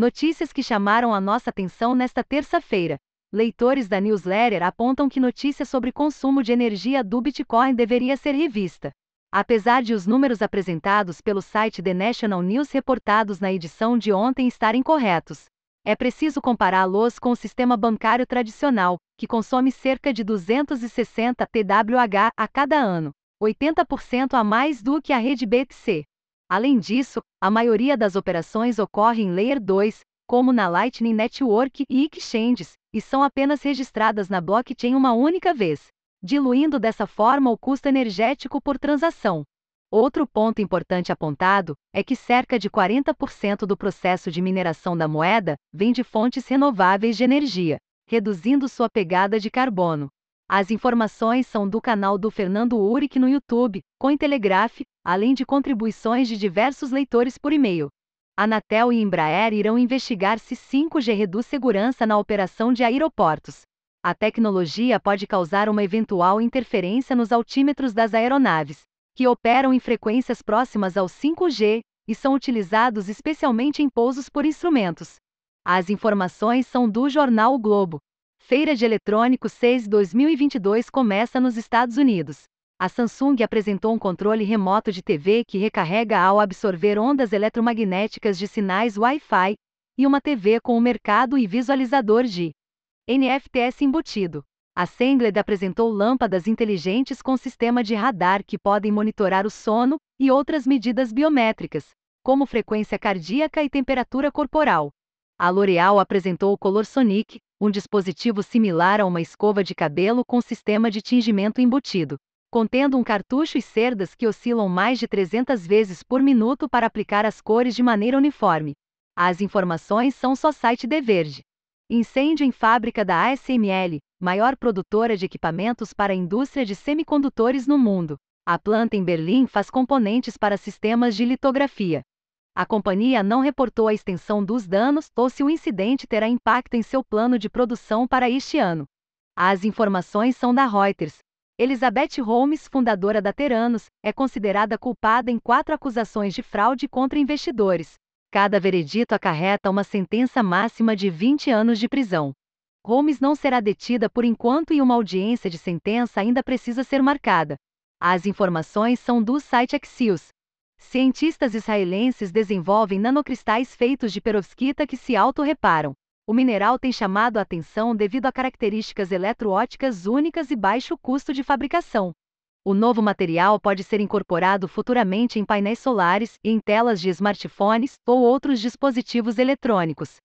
Notícias que chamaram a nossa atenção nesta terça-feira. Leitores da newsletter apontam que notícia sobre consumo de energia do Bitcoin deveria ser revista. Apesar de os números apresentados pelo site The National News reportados na edição de ontem estarem corretos, é preciso compará-los com o sistema bancário tradicional, que consome cerca de 260 TWh a cada ano, 80% a mais do que a rede BTC. Além disso, a maioria das operações ocorre em Layer 2, como na Lightning Network e exchanges, e são apenas registradas na blockchain uma única vez, diluindo dessa forma o custo energético por transação. Outro ponto importante apontado é que cerca de 40% do processo de mineração da moeda vem de fontes renováveis de energia, reduzindo sua pegada de carbono. As informações são do canal do Fernando Uric no YouTube, Cointelegraph, além de contribuições de diversos leitores por e-mail. Anatel e Embraer irão investigar se 5G reduz segurança na operação de aeroportos. A tecnologia pode causar uma eventual interferência nos altímetros das aeronaves, que operam em frequências próximas ao 5G e são utilizados especialmente em pousos por instrumentos. As informações são do jornal o Globo. Feira de Eletrônicos 6 2022 começa nos Estados Unidos. A Samsung apresentou um controle remoto de TV que recarrega ao absorver ondas eletromagnéticas de sinais Wi-Fi e uma TV com o mercado e visualizador de NFTS embutido. A Sengled apresentou lâmpadas inteligentes com sistema de radar que podem monitorar o sono e outras medidas biométricas, como frequência cardíaca e temperatura corporal. A L'Oréal apresentou o Color Sonic, um dispositivo similar a uma escova de cabelo com sistema de tingimento embutido, contendo um cartucho e cerdas que oscilam mais de 300 vezes por minuto para aplicar as cores de maneira uniforme. As informações são só site de Verde. Incêndio em fábrica da ASML, maior produtora de equipamentos para a indústria de semicondutores no mundo. A planta em Berlim faz componentes para sistemas de litografia. A companhia não reportou a extensão dos danos ou se o incidente terá impacto em seu plano de produção para este ano. As informações são da Reuters. Elizabeth Holmes, fundadora da Teranos, é considerada culpada em quatro acusações de fraude contra investidores, Cada veredito acarreta uma sentença máxima de 20 anos de prisão. Holmes não será detida por enquanto e uma audiência de sentença ainda precisa ser marcada. As informações são do site Axios. Cientistas israelenses desenvolvem nanocristais feitos de perovskita que se auto-reparam. O mineral tem chamado a atenção devido a características eletroóticas únicas e baixo custo de fabricação. O novo material pode ser incorporado futuramente em painéis solares e em telas de smartphones ou outros dispositivos eletrônicos.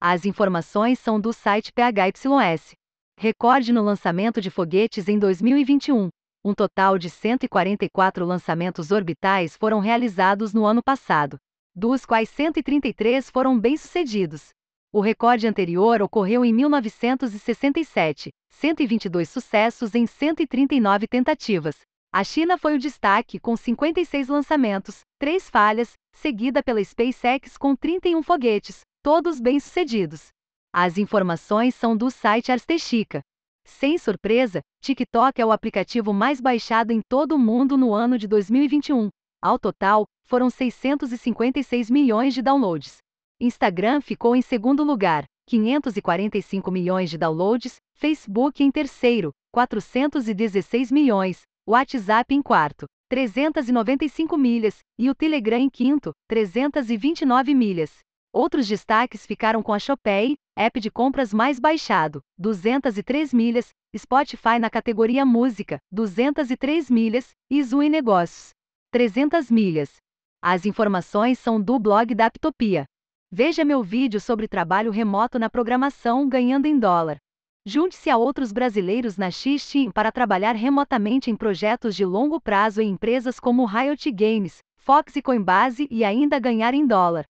As informações são do site PHYS. Recorde no lançamento de foguetes em 2021. Um total de 144 lançamentos orbitais foram realizados no ano passado, dos quais 133 foram bem-sucedidos. O recorde anterior ocorreu em 1967, 122 sucessos em 139 tentativas. A China foi o destaque com 56 lançamentos, 3 falhas, seguida pela SpaceX com 31 foguetes, todos bem-sucedidos. As informações são do site Arstechica. Sem surpresa, TikTok é o aplicativo mais baixado em todo o mundo no ano de 2021. Ao total, foram 656 milhões de downloads. Instagram ficou em segundo lugar, 545 milhões de downloads, Facebook em terceiro, 416 milhões, WhatsApp em quarto, 395 milhas, e o Telegram em quinto, 329 milhas. Outros destaques ficaram com a Shopee, app de compras mais baixado, 203 milhas, Spotify na categoria Música, 203 milhas, e Zoom Negócios, 300 milhas. As informações são do blog da Aptopia. Veja meu vídeo sobre trabalho remoto na programação ganhando em dólar. Junte-se a outros brasileiros na X-Team para trabalhar remotamente em projetos de longo prazo em empresas como Riot Games, Fox e Coinbase e ainda ganhar em dólar.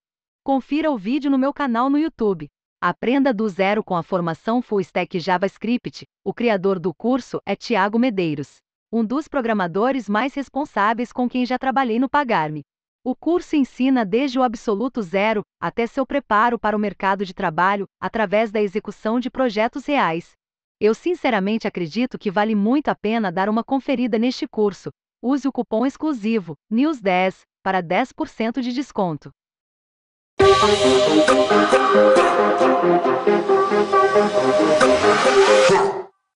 Confira o vídeo no meu canal no YouTube. Aprenda do zero com a formação Full Stack JavaScript. O criador do curso é Tiago Medeiros, um dos programadores mais responsáveis com quem já trabalhei no Pagarme. O curso ensina desde o absoluto zero até seu preparo para o mercado de trabalho através da execução de projetos reais. Eu sinceramente acredito que vale muito a pena dar uma conferida neste curso. Use o cupom exclusivo NEWS10 para 10% de desconto. Thank you.